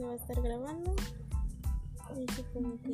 se va a estar grabando. Y como que.